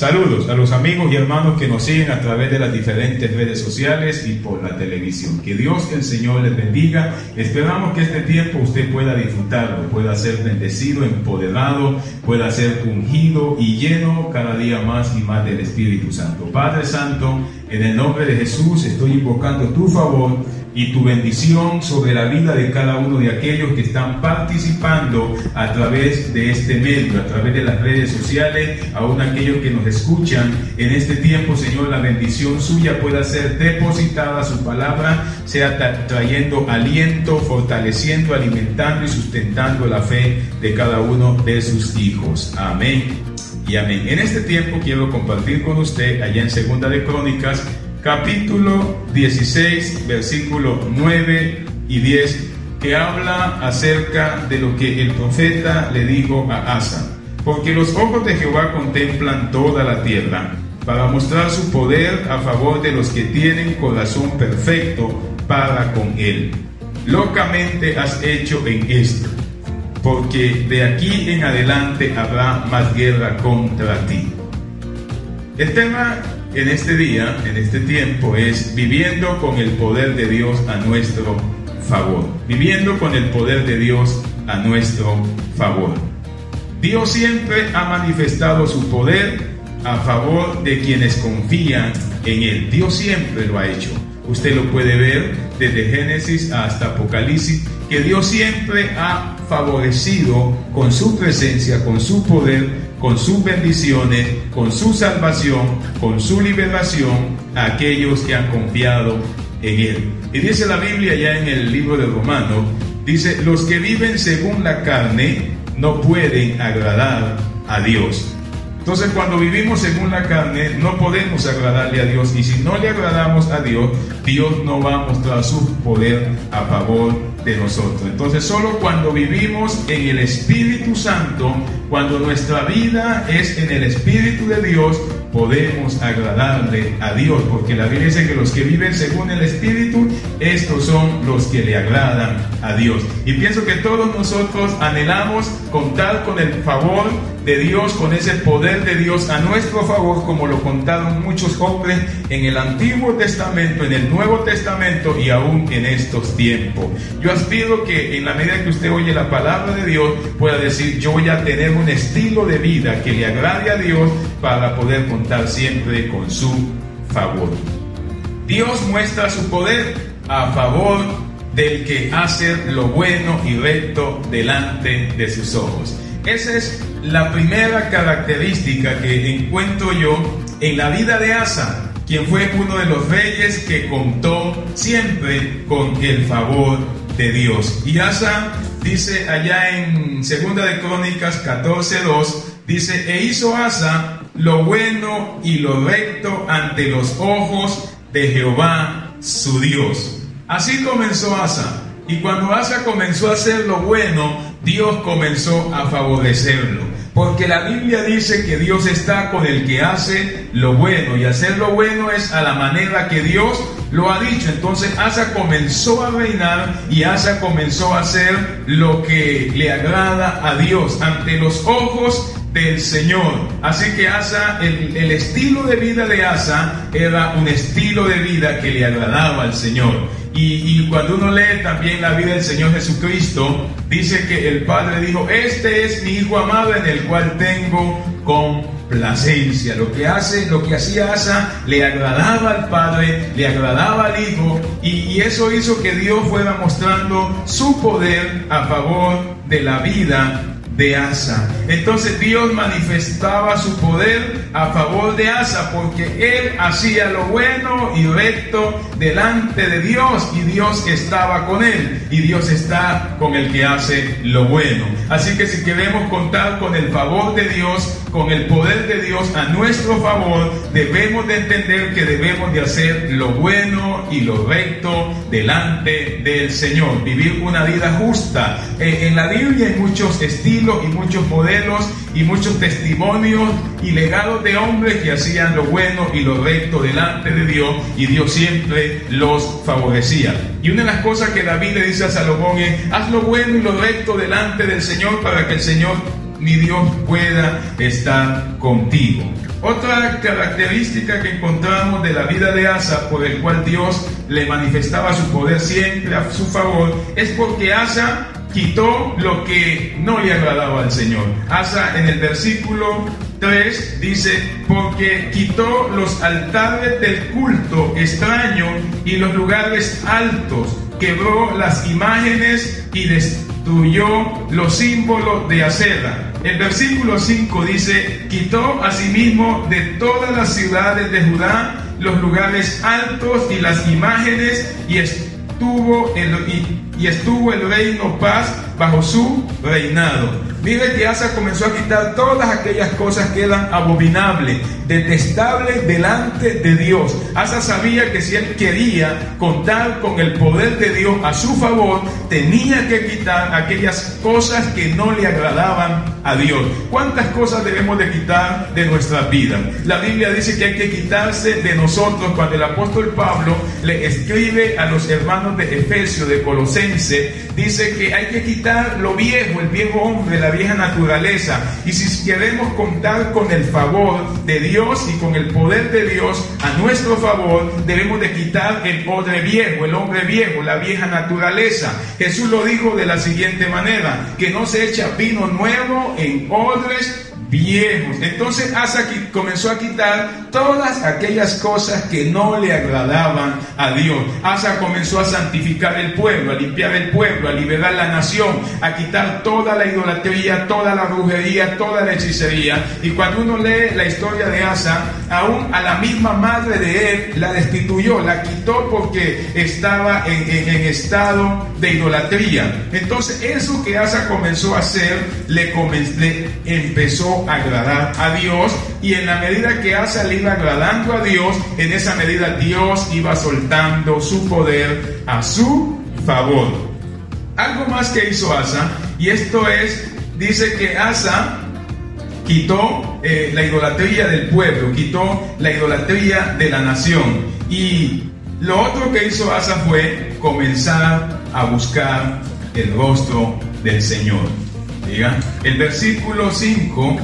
Saludos a los amigos y hermanos que nos siguen a través de las diferentes redes sociales y por la televisión. Que Dios el Señor les bendiga. Esperamos que este tiempo usted pueda disfrutarlo, pueda ser bendecido, empoderado, pueda ser ungido y lleno cada día más y más del Espíritu Santo. Padre Santo, en el nombre de Jesús estoy invocando tu favor y tu bendición sobre la vida de cada uno de aquellos que están participando a través de este medio, a través de las redes sociales, aún aquellos que nos escuchan en este tiempo, Señor, la bendición suya pueda ser depositada, su palabra sea trayendo aliento, fortaleciendo, alimentando y sustentando la fe de cada uno de sus hijos. Amén. Y amén. En este tiempo quiero compartir con usted allá en Segunda de Crónicas capítulo 16, versículo 9 y 10, que habla acerca de lo que el profeta le dijo a Asa. Porque los ojos de Jehová contemplan toda la tierra para mostrar su poder a favor de los que tienen corazón perfecto para con él. Locamente has hecho en esto, porque de aquí en adelante habrá más guerra contra ti. El tema en este día, en este tiempo, es viviendo con el poder de Dios a nuestro favor. Viviendo con el poder de Dios a nuestro favor. Dios siempre ha manifestado su poder a favor de quienes confían en Él. Dios siempre lo ha hecho. Usted lo puede ver desde Génesis hasta Apocalipsis, que Dios siempre ha favorecido con su presencia, con su poder, con sus bendiciones, con su salvación, con su liberación a aquellos que han confiado en Él. Y dice la Biblia ya en el libro de Romanos, dice, los que viven según la carne no pueden agradar a Dios. Entonces cuando vivimos según la carne no podemos agradarle a Dios y si no le agradamos a Dios, Dios no va a mostrar su poder a favor de nosotros. Entonces solo cuando vivimos en el Espíritu Santo, cuando nuestra vida es en el Espíritu de Dios, podemos agradarle a Dios, porque la Biblia dice que los que viven según el Espíritu, estos son los que le agradan a Dios. Y pienso que todos nosotros anhelamos contar con el favor de Dios, con ese poder de Dios a nuestro favor, como lo contaron muchos hombres en el Antiguo Testamento, en el Nuevo Testamento y aún en estos tiempos. Yo aspiro que en la medida que usted oye la palabra de Dios, pueda decir, yo voy a tener un estilo de vida que le agrade a Dios para poder contar siempre con su favor. Dios muestra su poder a favor del que hace lo bueno y recto delante de sus ojos. Esa es la primera característica que encuentro yo en la vida de Asa, quien fue uno de los reyes que contó siempre con el favor de Dios. Y Asa dice allá en Segunda de Crónicas 14:2 dice, "E hizo Asa lo bueno y lo recto ante los ojos de Jehová su Dios." Así comenzó Asa. Y cuando Asa comenzó a hacer lo bueno, Dios comenzó a favorecerlo. Porque la Biblia dice que Dios está con el que hace lo bueno y hacer lo bueno es a la manera que Dios lo ha dicho. Entonces Asa comenzó a reinar y Asa comenzó a hacer lo que le agrada a Dios ante los ojos del Señor. Así que Asa, el, el, estilo de vida de Asa era un estilo de vida que le agradaba al Señor. Y, cuando uno lee también la vida del Señor Jesucristo, dice que el Padre dijo, este es mi Hijo amado en el cual tengo complacencia. Lo que hace, lo que hacía Asa le agradaba al Padre, le agradaba al Hijo, y, y eso hizo que Dios fuera mostrando su poder a favor de la vida de Asa. Entonces Dios manifestaba su poder a favor de Asa porque él hacía lo bueno y recto delante de Dios y Dios estaba con él y Dios está con el que hace lo bueno. Así que si queremos contar con el favor de Dios, con el poder de Dios a nuestro favor, debemos de entender que debemos de hacer lo bueno y lo recto delante del Señor, vivir una vida justa. En la Biblia hay muchos estilos y muchos modelos y muchos testimonios y legados de hombres que hacían lo bueno y lo recto delante de Dios y Dios siempre los favorecía. Y una de las cosas que David le dice a Salomón es, haz lo bueno y lo recto delante del Señor para que el Señor mi Dios pueda estar contigo. Otra característica que encontramos de la vida de Asa, por el cual Dios le manifestaba su poder siempre a su favor, es porque Asa quitó lo que no le agradaba al Señor. Asa en el versículo 3 dice, porque quitó los altares del culto extraño y los lugares altos, quebró las imágenes y destruyó los símbolos de acera el versículo 5 dice, quitó asimismo de todas las ciudades de Judá los lugares altos y las imágenes y estuvo el, y estuvo el reino paz bajo su reinado. Mire que Asa comenzó a quitar todas aquellas cosas que eran abominables, detestables delante de Dios. Asa sabía que si él quería contar con el poder de Dios a su favor, tenía que quitar aquellas cosas que no le agradaban a Dios. ¿Cuántas cosas debemos de quitar de nuestra vida? La Biblia dice que hay que quitarse de nosotros cuando el apóstol Pablo le escribe a los hermanos de Efesio, de Colosense, dice que hay que quitar lo viejo, el viejo hombre, la vieja naturaleza. Y si queremos contar con el favor de Dios y con el poder de Dios a nuestro favor, debemos de quitar el hombre viejo, el hombre viejo, la vieja naturaleza. Jesús lo dijo de la siguiente manera, que no se echa vino nuevo en odres viejos. Entonces Asa comenzó a quitar todas aquellas cosas que no le agradaban a Dios. Asa comenzó a santificar el pueblo, a limpiar el pueblo, a liberar la nación, a quitar toda la idolatría, toda la brujería, toda la hechicería. Y cuando uno lee la historia de Asa, aún a la misma madre de él la destituyó, la quitó porque estaba en, estado de idolatría. Entonces eso que Asa comenzó a hacer, le, le empezó agradar a Dios y en la medida que Asa le iba agradando a Dios, en esa medida Dios iba soltando su poder a su favor. Algo más que hizo Asa, y esto es, dice que Asa quitó eh, la idolatría del pueblo, quitó la idolatría de la nación. Y lo otro que hizo Asa fue comenzar a buscar el rostro del Señor. El versículo 5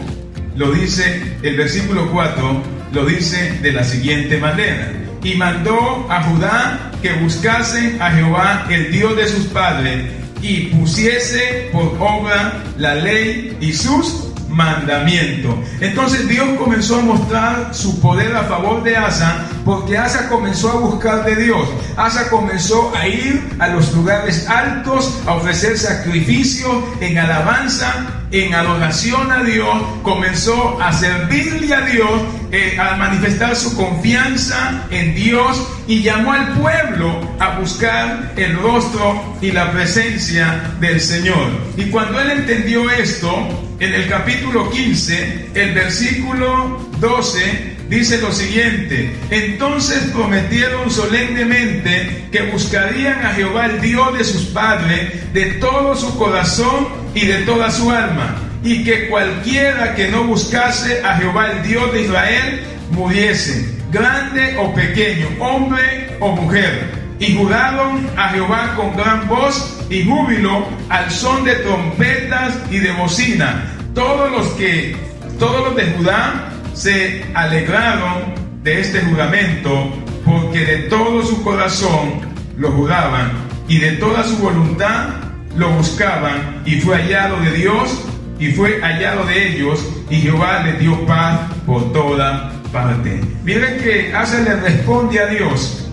lo dice, el versículo 4 lo dice de la siguiente manera. Y mandó a Judá que buscase a Jehová, el Dios de sus padres, y pusiese por obra la ley y sus mandamientos. Entonces Dios comenzó a mostrar su poder a favor de Asa porque Asa comenzó a buscar de Dios. Asa comenzó a ir a los lugares altos, a ofrecer sacrificios en alabanza, en adoración a Dios, comenzó a servirle a Dios, eh, a manifestar su confianza en Dios y llamó al pueblo a buscar el rostro y la presencia del Señor. Y cuando él entendió esto, en el capítulo 15, el versículo 12, dice lo siguiente, entonces prometieron solemnemente que buscarían a Jehová el Dios de sus padres de todo su corazón y de toda su alma, y que cualquiera que no buscase a Jehová el Dios de Israel muriese, grande o pequeño, hombre o mujer. Y juraron a Jehová con gran voz y júbilo al son de trompetas y de bocina. Todos los que, todos los de Judá se alegraron de este juramento porque de todo su corazón lo juraban y de toda su voluntad lo buscaban y fue hallado de Dios y fue hallado de ellos y Jehová les dio paz por toda parte. Miren que Asa le responde a Dios.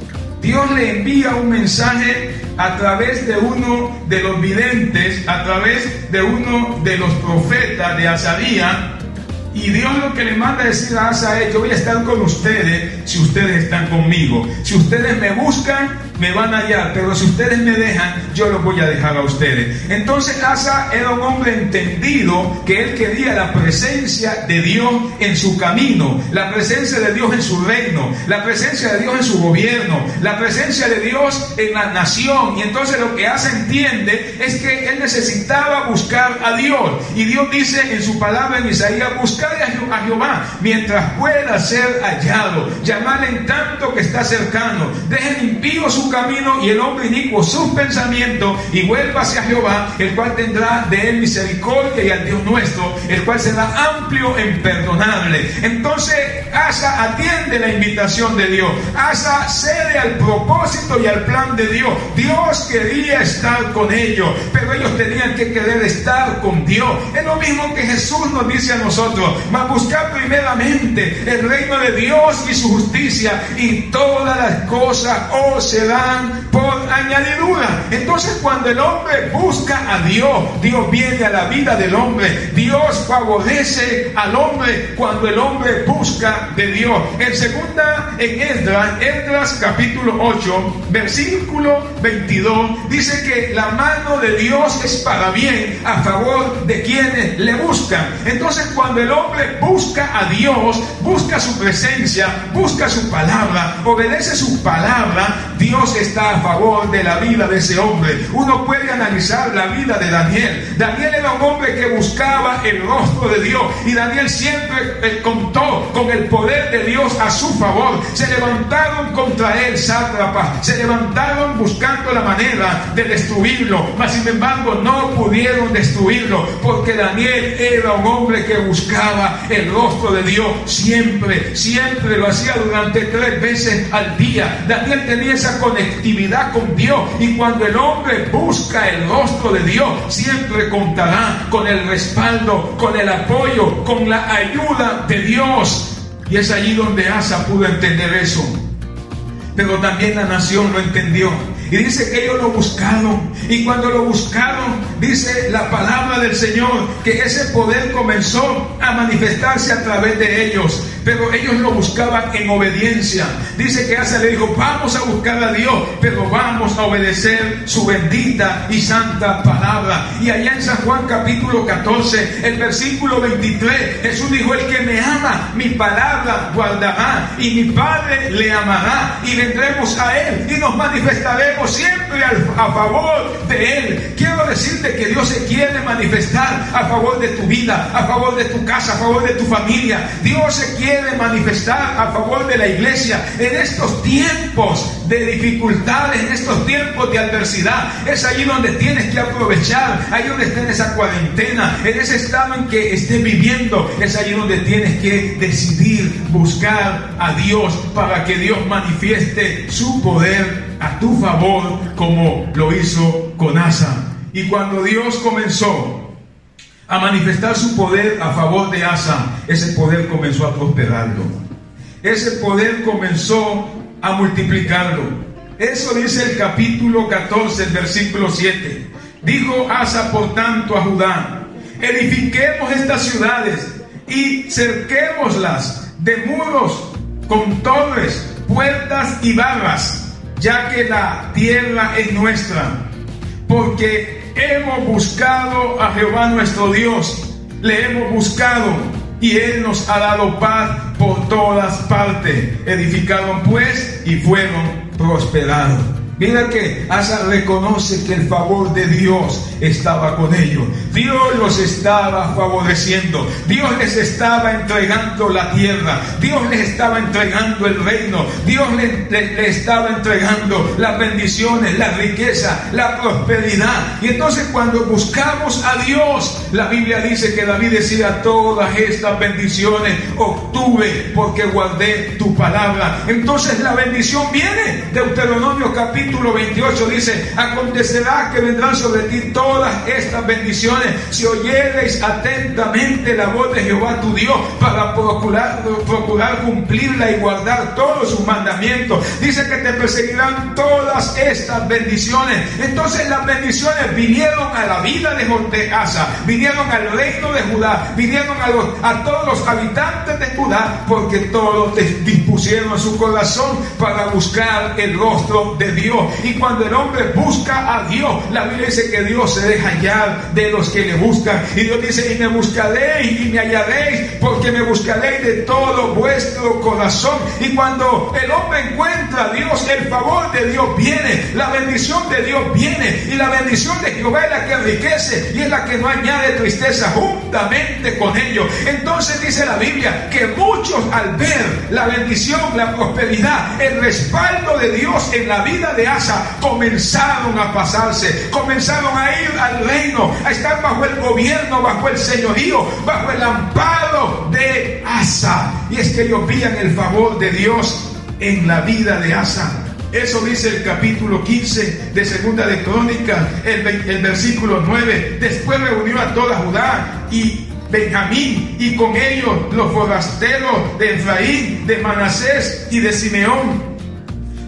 Dios le envía un mensaje a través de uno de los videntes, a través de uno de los profetas de Azaría, y Dios lo que le manda a decir a Asa es, yo voy a estar con ustedes si ustedes están conmigo. Si ustedes me buscan, me van a hallar, pero si ustedes me dejan, yo los voy a dejar a ustedes. Entonces Asa era un hombre entendido que él quería la presencia de Dios en su camino, la presencia de Dios en su reino, la presencia de Dios en su gobierno, la presencia de Dios en la nación. Y entonces lo que Asa entiende es que él necesitaba buscar a Dios. Y Dios dice en su palabra en Isaías, busca a Jehová mientras pueda ser hallado. Llamarle en tanto que está cercano. Dejen impío su camino y el hombre inicuo sus pensamientos y vuelva hacia Jehová, el cual tendrá de él misericordia y al Dios nuestro, el cual será amplio en perdonable. Entonces, Asa atiende la invitación de Dios. Asa cede al propósito y al plan de Dios. Dios quería estar con ellos, pero ellos tenían que querer estar con Dios. Es lo mismo que Jesús nos dice a nosotros. Mas buscar primeramente el reino de Dios y su justicia y todas las cosas os serán por añadidura. Entonces cuando el hombre busca a Dios, Dios viene a la vida del hombre. Dios favorece al hombre cuando el hombre busca de Dios. En segunda, en Esdras, Esdras capítulo 8, versículo 22, dice que la mano de Dios es para bien a favor de quienes le buscan. Entonces cuando el hombre busca a Dios, busca su presencia, busca su palabra, obedece su palabra, Dios está a favor de la vida de ese hombre. Uno puede analizar la vida de Daniel. Daniel era un hombre que buscaba el rostro de Dios y Daniel siempre eh, contó con el poder de Dios a su favor. Se levantaron contra él sátrapas, se levantaron buscando la manera de destruirlo, mas sin embargo no pudieron destruirlo porque Daniel era un hombre que buscaba el rostro de Dios siempre, siempre lo hacía durante tres veces al día. Daniel tenía esa conectividad con Dios y cuando el hombre busca el rostro de Dios, siempre contará con el respaldo, con el apoyo, con la ayuda de Dios. Y es allí donde Asa pudo entender eso. Pero también la nación lo entendió. Y dice que ellos lo buscaron. Y cuando lo buscaron, dice la palabra del Señor, que ese poder comenzó a manifestarse a través de ellos. Pero ellos lo buscaban en obediencia. Dice que Asa le dijo, vamos a buscar a Dios, pero vamos a obedecer su bendita y santa palabra. Y allá en San Juan capítulo 14, el versículo 23, Jesús dijo, el que me ama, mi palabra guardará y mi Padre le amará y vendremos a él y nos manifestaremos siempre a favor de él. Quiero decirte que Dios se quiere manifestar a favor de tu vida, a favor de tu casa, a favor de tu familia. Dios se quiere manifestar a favor de la iglesia en estos tiempos de dificultades, en estos tiempos de adversidad. Es allí donde tienes que aprovechar, ahí donde estés en esa cuarentena, en ese estado en que estés viviendo. Es allí donde tienes que decidir buscar a Dios para que Dios manifieste su poder a tu favor como lo hizo con Asa. Y cuando Dios comenzó a manifestar su poder a favor de Asa, ese poder comenzó a prosperarlo. Ese poder comenzó a multiplicarlo. Eso dice el capítulo 14, el versículo 7. Dijo Asa, por tanto, a Judá, edifiquemos estas ciudades y cerquémoslas de muros con torres, puertas y barras, ya que la tierra es nuestra. Porque hemos buscado a Jehová nuestro Dios, le hemos buscado y Él nos ha dado paz por todas partes. Edificaron pues y fueron prosperados. Mira que Asa reconoce que el favor de Dios estaba con ellos. Dios los estaba favoreciendo. Dios les estaba entregando la tierra. Dios les estaba entregando el reino. Dios les, estaba entregando las bendiciones, la riqueza, la prosperidad. Y entonces cuando buscamos a Dios, la Biblia dice que David decía todas estas bendiciones obtuve porque guardé tu palabra. Entonces la bendición viene. Deuteronomio capítulo capítulo 28 dice, acontecerá que vendrán sobre ti todas estas bendiciones si oyereis atentamente la voz de Jehová tu Dios para procurar, procurar cumplirla y guardar todos sus mandamientos. Dice que te perseguirán todas estas bendiciones. Entonces las bendiciones vinieron a la vida de Asa, vinieron al reino de Judá, vinieron a, todos los habitantes de Judá, porque todos dispusieron su corazón para buscar el rostro de Y cuando el hombre busca a Dios, la Biblia dice que Dios se deja hallar de los que le buscan. Y Dios dice, y me buscaréis y me hallaréis, porque me buscaréis de todo vuestro corazón. Y cuando el hombre encuentra a Dios, el favor de Dios viene, la bendición de Dios viene. Y la bendición de Jehová es la que enriquece y es la que no añade tristeza juntamente con ellos. Entonces dice la Biblia que muchos al ver la bendición, la prosperidad, el respaldo de Dios en la vida de Asa comenzaron a pasarse, comenzaron a ir al reino, a estar bajo el gobierno, bajo el señorío, bajo el amparo de Asa. Y es que ellos veían el favor de Dios en la vida de Asa. Eso dice el capítulo 15 de Segunda de Crónicas, el, el versículo 9. Después reunió a toda Judá y Benjamín y con ellos los forasteros de Efraín, de Manasés y de Simeón.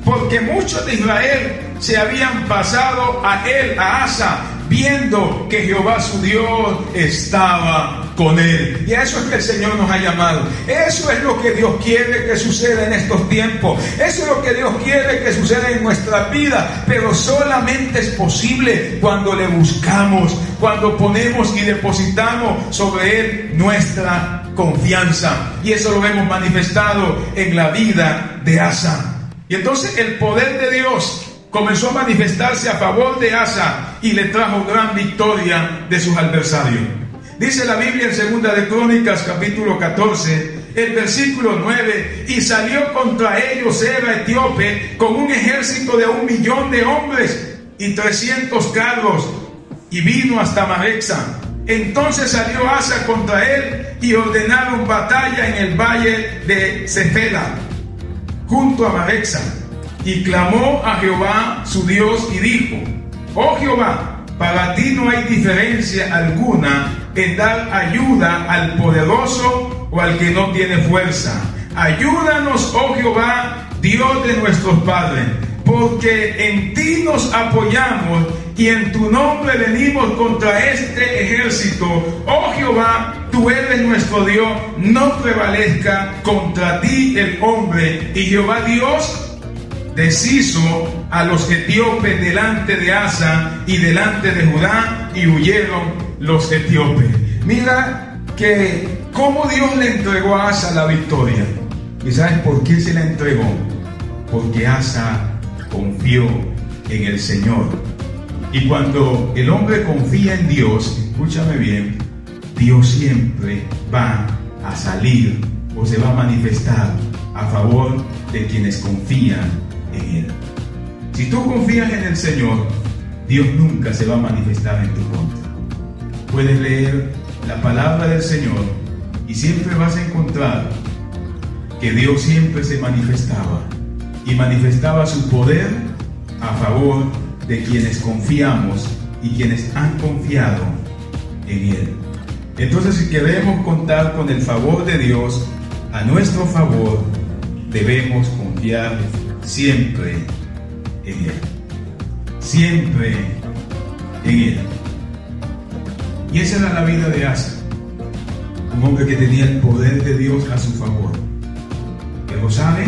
Porque muchos de Israel se habían pasado a él, a Asa, viendo que Jehová su Dios estaba con él. Y a eso es que el Señor nos ha llamado. Eso es lo que Dios quiere que suceda en estos tiempos. Eso es lo que Dios quiere que suceda en nuestra vida. Pero solamente es posible cuando le buscamos, cuando ponemos y depositamos sobre Él nuestra confianza. Y eso lo hemos manifestado en la vida de Asa. Y entonces el poder de Dios comenzó a manifestarse a favor de Asa y le trajo gran victoria de sus adversarios. Dice la Biblia en Segunda de Crónicas capítulo 14, el versículo 9, y salió contra ellos Seba etíope con un ejército de un millón de hombres y trescientos carros, y vino hasta Marexa. Entonces salió Asa contra él y ordenaron batalla en el valle de Cefela, junto a Marexa, y clamó a Jehová su Dios y dijo, oh Jehová, para ti no hay diferencia alguna en dar ayuda al poderoso o al que no tiene fuerza. Ayúdanos, oh Jehová, Dios de nuestros padres, porque en ti nos apoyamos y en tu nombre venimos contra este ejército. Oh Jehová, tú eres nuestro Dios, no prevalezca contra ti el hombre. Y Jehová Dios deshizo a los etíopes delante de Asa y delante de Judá y huyeron los etíopes. Mira que cómo Dios le entregó a Asa la victoria. ¿Y sabes por qué se la entregó? Porque Asa confió en el Señor. Y cuando el hombre confía en Dios, escúchame bien, Dios siempre va a salir o se va a manifestar a favor de quienes confían en Él. Si tú confías en el Señor, Dios nunca se va a manifestar en tu contra puedes leer la palabra del Señor y siempre vas a encontrar que Dios siempre se manifestaba y manifestaba su poder a favor de quienes confiamos y quienes han confiado en Él. Entonces, si queremos contar con el favor de Dios a nuestro favor, debemos confiar siempre en Él. Siempre en Él. Y esa era la vida de Asa, un hombre que tenía el poder de Dios a su favor. Pero sabe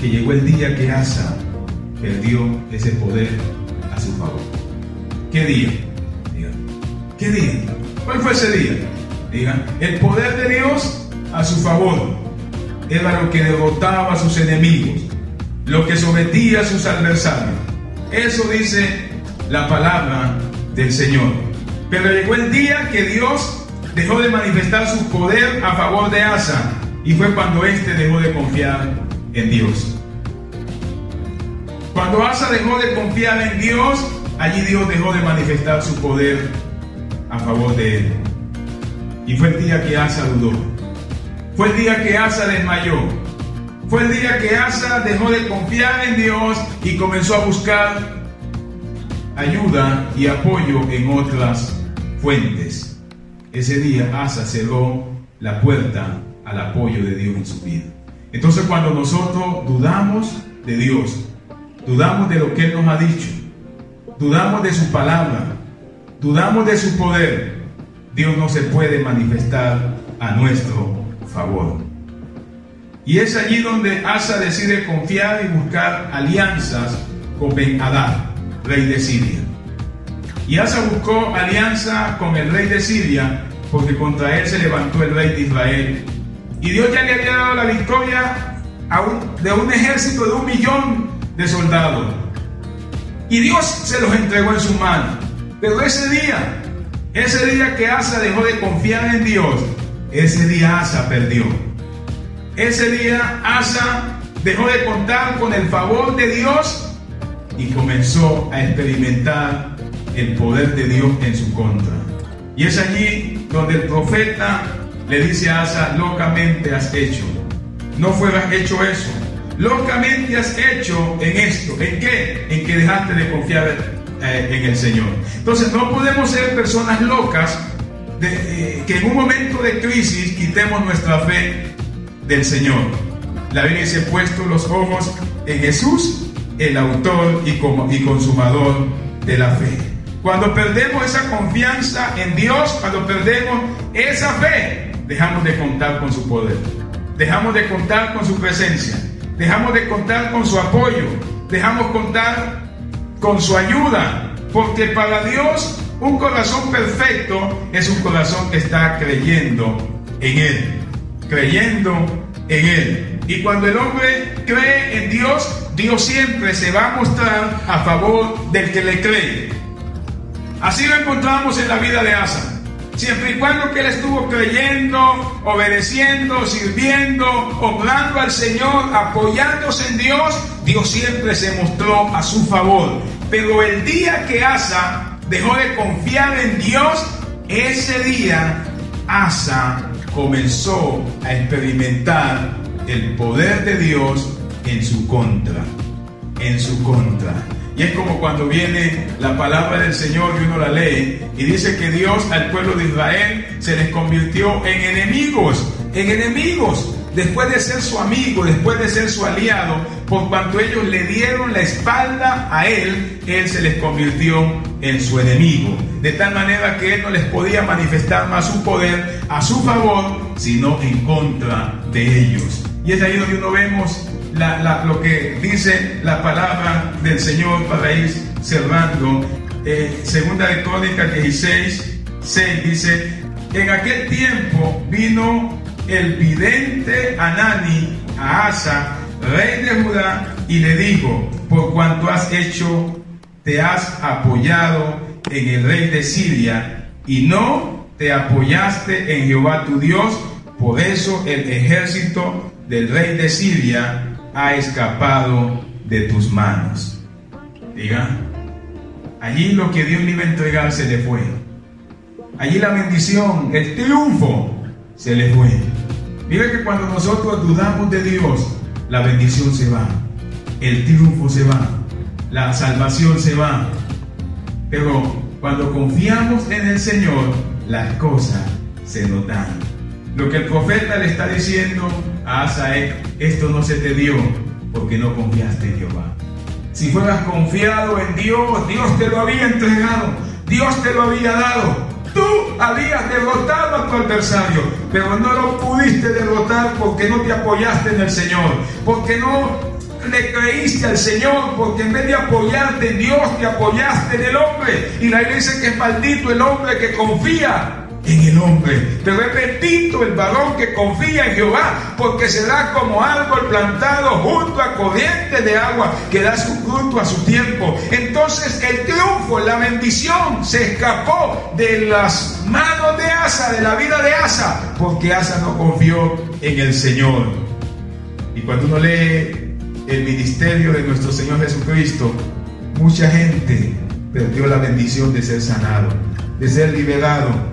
que llegó el día que Asa perdió ese poder a su favor. ¿Qué día? ¿Qué día? ¿Cuál fue ese día? El poder de Dios a su favor era lo que derrotaba a sus enemigos, lo que sometía a sus adversarios. Eso dice la palabra del Señor. Pero llegó el día que Dios dejó de manifestar su poder a favor de Asa y fue cuando éste dejó de confiar en Dios. Cuando Asa dejó de confiar en Dios, allí Dios dejó de manifestar su poder a favor de él. Y fue el día que Asa dudó. Fue el día que Asa desmayó. Fue el día que Asa dejó de confiar en Dios y comenzó a buscar ayuda y apoyo en otras fuentes. Ese día Asa cerró la puerta al apoyo de Dios en su vida. Entonces cuando nosotros dudamos de Dios, dudamos de lo que Él nos ha dicho, dudamos de su palabra, dudamos de su poder, Dios no se puede manifestar a nuestro favor. Y es allí donde Asa decide confiar y buscar alianzas con Ben Hadad, rey de Siria. Y Asa buscó alianza con el rey de Siria, porque contra él se levantó el rey de Israel. Y Dios ya le había dado la victoria de un ejército de un millón de soldados. Y Dios se los entregó en su mano. Pero ese día, ese día que Asa dejó de confiar en Dios, ese día Asa perdió. Ese día Asa dejó de contar con el favor de Dios y comenzó a experimentar el poder de Dios en su contra. Y es allí donde el profeta le dice a Asa, locamente has hecho. No fueras hecho eso. Locamente has hecho en esto. ¿En qué? En que dejaste de confiar eh, en el Señor. Entonces no podemos ser personas locas eh, que en un momento de crisis quitemos nuestra fe del Señor. La Biblia dice, puesto los ojos en Jesús, el autor y, como, y consumador de la fe. Cuando perdemos esa confianza en Dios, cuando perdemos esa fe, dejamos de contar con su poder, dejamos de contar con su presencia, dejamos de contar con su apoyo, dejamos contar con su ayuda, porque para Dios un corazón perfecto es un corazón que está creyendo en Él, creyendo en Él. Y cuando el hombre cree en Dios, Dios siempre se va a mostrar a favor del que le cree. Así lo encontramos en la vida de Asa. Siempre y cuando él estuvo creyendo, obedeciendo, sirviendo, obrando al Señor, apoyándose en Dios, Dios siempre se mostró a su favor. Pero el día que Asa dejó de confiar en Dios, ese día Asa comenzó a experimentar el poder de Dios en su contra, en su contra. Y es como cuando viene la palabra del Señor y uno la lee y dice que Dios al pueblo de Israel se les convirtió en enemigos, en enemigos, después de ser su amigo, después de ser su aliado, por cuanto ellos le dieron la espalda a él, él se les convirtió en su enemigo. De tal manera que él no les podía manifestar más su poder a su favor, sino en contra de ellos. Y es ahí donde uno vemos lo que dice la palabra del Señor para ir cerrando. Eh, segunda de Crónicas 16, 6 dice, en aquel tiempo vino el vidente Anani a Asa, rey de Judá, y le dijo, por cuanto has hecho, te has apoyado en el rey de Siria, y no te apoyaste en Jehová tu Dios, por eso el ejército del rey de Siria ha escapado de tus manos. Diga, allí lo que Dios le iba a entregar se le fue. Allí la bendición, el triunfo se le fue. Mire que cuando nosotros dudamos de Dios, la bendición se va, el triunfo se va, la salvación se va. Pero cuando confiamos en el Señor, las cosas se nos dan. Lo que el profeta le está diciendo a Asael, esto no se te dio porque no confiaste en Jehová. Si fueras confiado en Dios, Dios te lo había entregado, Dios te lo había dado. Tú habías derrotado a tu adversario, pero no lo pudiste derrotar porque no te apoyaste en el Señor, porque no le creíste al Señor, porque en vez de apoyarte en Dios, te apoyaste en el hombre. Y la iglesia que es maldito el hombre que confía en el hombre. Es bendito el varón que confía en Jehová, porque será como árbol plantado junto a corriente de agua, que da su fruto a su tiempo. Entonces el triunfo, la bendición se escapó de las manos de Asa, de la vida de Asa, porque Asa no confió en el Señor. Y cuando uno lee el ministerio de nuestro Señor Jesucristo, mucha gente perdió la bendición de ser sanado, de ser liberado,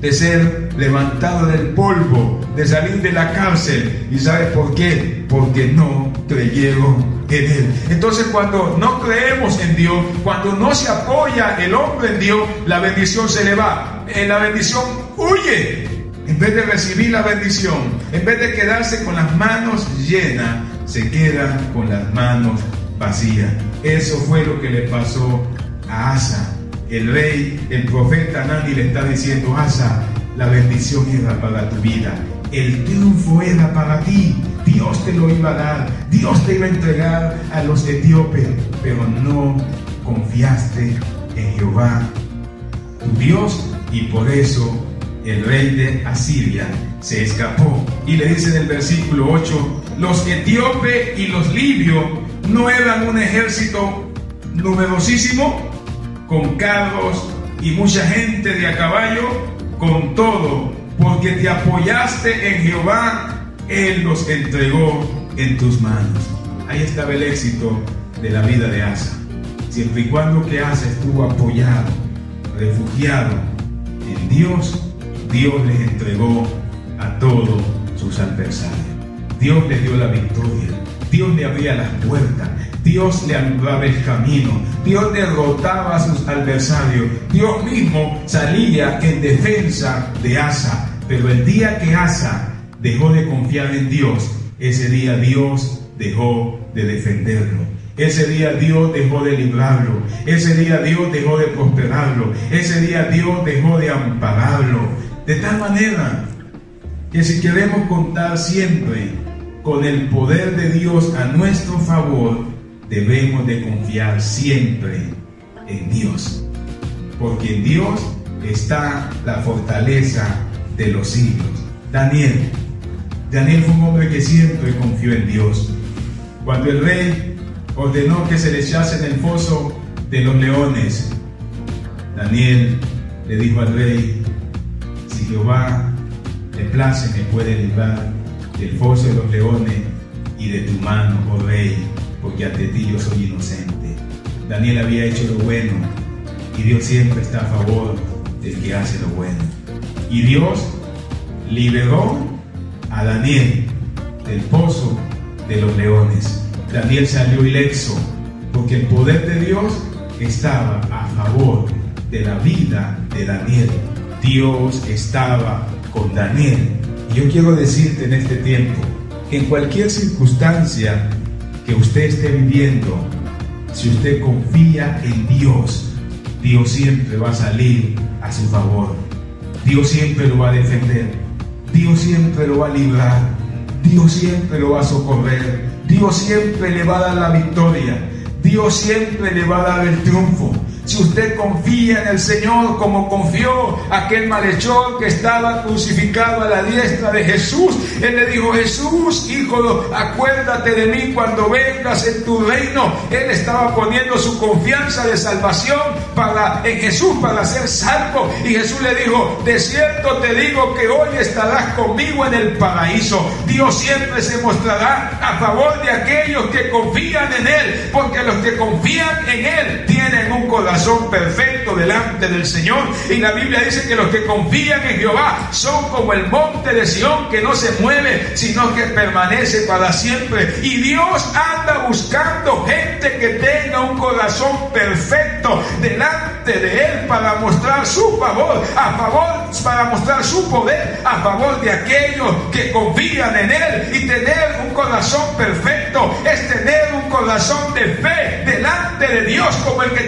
de ser levantado del polvo, de salir de la cárcel. ¿Y sabe por qué? Porque no creyeron en Él. Entonces cuando no creemos en Dios, cuando no se apoya el hombre en Dios, la bendición se le va. Eh, la bendición huye. En vez de recibir la bendición, en vez de quedarse con las manos llenas, se queda con las manos vacías. Eso fue lo que le pasó a Asa el rey, el profeta Nani le está diciendo, Asa, la bendición era para tu vida, el triunfo era para ti, Dios te lo iba a dar, Dios te iba a entregar a los etíopes, pero no confiaste en Jehová, tu Dios, y por eso el rey de Asiria se escapó. Y le dice en el versículo 8, los etíopes y los libios no eran un ejército numerosísimo, con carros y mucha gente de a caballo, con todo, porque te apoyaste en Jehová, Él los entregó en tus manos. Ahí estaba el éxito de la vida de Asa. siempre y cuando que hace estuvo apoyado, refugiado en Dios, Dios les entregó a todos sus adversarios. Dios les dio la victoria. Dios le abría las puertas. Dios le alumbraba el camino. Dios derrotaba a sus adversarios. Dios mismo salía en defensa de Asa. Pero el día que Asa dejó de confiar en Dios, ese día Dios dejó de defenderlo. Ese día Dios dejó de librarlo. Ese día Dios dejó de prosperarlo. Ese día Dios dejó de ampararlo. De tal manera que si queremos contar siempre con el poder de Dios a nuestro favor, debemos de confiar siempre en Dios. Porque en Dios está la fortaleza de los siglos. Daniel. Daniel fue un hombre que siempre confió en Dios. Cuando el rey ordenó que se le echase en el foso de los leones, Daniel le dijo al rey, si Jehová le place me puede librar del foso de los leones y de tu mano, oh rey, porque ante ti yo soy inocente. Daniel había hecho lo bueno y Dios siempre está a favor del que hace lo bueno. Y Dios liberó a Daniel del pozo de los leones. Daniel salió ileso porque el poder de Dios estaba a favor de la vida de Daniel. Dios estaba con Daniel. Y yo quiero decirte en este tiempo que en cualquier circunstancia que usted esté viviendo, si usted confía en Dios, Dios siempre va a salir a su favor. Dios siempre lo va a defender. Dios siempre lo va a librar. Dios siempre lo va a socorrer. Dios siempre le va a dar la victoria. Dios siempre le va a dar el triunfo. Si usted confía en el Señor como confió aquel malhechor que estaba crucificado a la diestra de Jesús, Él le dijo, Jesús, hijo, acuérdate de mí cuando vengas en tu reino. Él estaba poniendo su confianza de salvación para, en Jesús para ser salvo. Y Jesús le dijo, de cierto te digo que hoy estarás conmigo en el paraíso. Dios siempre se mostrará a favor de aquellos que confían en Él, porque los que confían en Él tienen un corazón perfecto delante del Señor. Y la Biblia dice que los que confían en Jehová son como el monte de Sión que no se mueve, sino que permanece para siempre. Y Dios anda buscando gente que tenga un corazón perfecto delante de Él para mostrar su favor, a favor, para mostrar su poder a favor de aquellos que confían en Él. Y tener un corazón perfecto es tener un corazón de fe delante de Dios como el que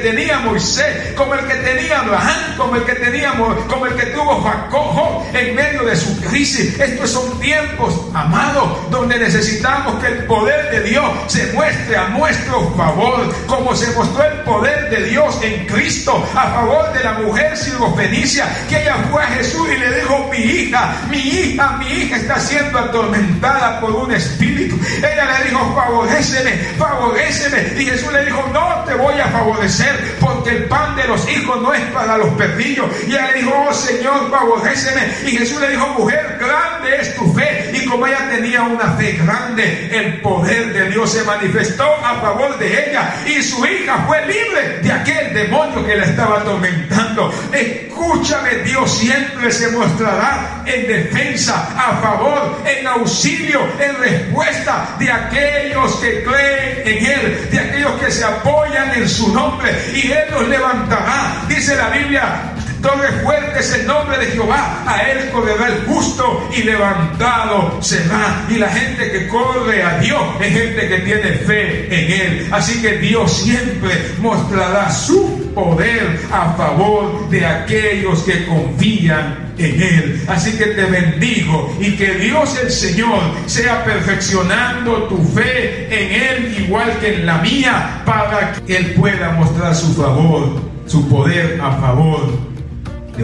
como el que tenía Abraham, como el que teníamos, como el que tuvo Jacob en medio de su crisis. Estos son tiempos, amados, donde necesitamos que el poder de Dios se muestre a nuestro favor, como se mostró el poder de Dios en Cristo a favor de la mujer sirofenicia, que ella fue a Jesús y le dijo, mi hija, mi hija, mi hija está siendo atormentada por un espíritu. Ella le dijo, favoreceme, favoreceme. Y Jesús le dijo, no te voy a favorecer el pan de los hijos no es para los perdidos. Y ella le dijo, oh Señor, favoreceme. Y Jesús le dijo, mujer, grande es tu fe. Como tenía una fe grande, el poder de Dios se manifestó a favor de ella. Y su hija fue libre de aquel demonio que la estaba atormentando. Escúchame, Dios siempre se mostrará en defensa, a favor, en auxilio, en respuesta de aquellos que creen en Él, de aquellos que se apoyan en su nombre. Y Él levantará. Dice la Biblia, torre fuerte es el nombre de Jehová, a él correrá el justo y levantado será. Y la gente que corre a Dios es gente que tiene fe en él. Así que Dios siempre mostrará su poder a favor de aquellos que confían en Él. Así que te bendigo y que Dios el Señor sea perfeccionando tu fe en Él igual que en la mía para que Él pueda mostrar su favor, su poder a favor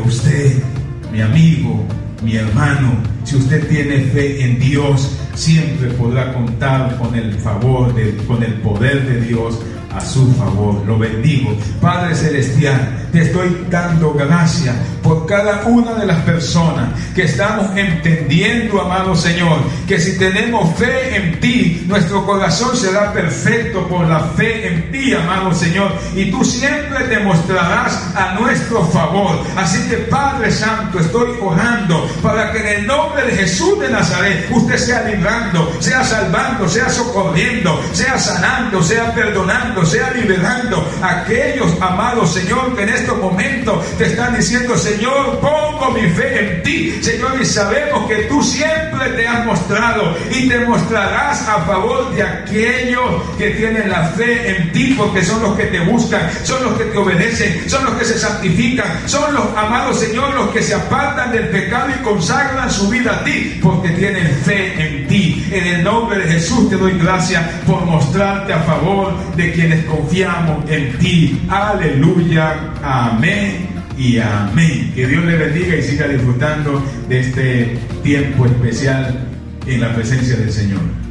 usted, mi amigo, mi hermano. Si usted tiene fe en Dios, siempre podrá contar con el favor, de, con el poder de Dios a su favor. Lo bendigo. Padre Celestial, te estoy dando gracias por cada una de las personas que estamos entendiendo, amado Señor, que si tenemos fe en ti, nuestro corazón será perfecto por la fe en ti, amado Señor, y tú siempre te mostrarás a nuestro favor. Así que Padre Santo, estoy orando para que en el nombre de Jesús de Nazaret usted sea librando, sea salvando, sea socorriendo, sea sanando, sea perdonando, sea liberando a aquellos, amados Señor, que en estos momentos te están diciendo, Señor, pongo mi fe en ti, Señor, y sabemos que tú siempre te has mostrado y te mostrarás a favor de aquellos que tienen la fe en ti, porque son los que te buscan, son los que te obedecen, son los que se santifican, son los amados Señor, los que se apartan del pecado y consagran su vida a ti, porque tienen fe en ti. En el nombre de Jesús te doy gracias por mostrarte a favor de quienes confiamos en ti. Aleluya. Amén y amén. Que Dios le bendiga y siga disfrutando de este tiempo especial en la presencia del Señor.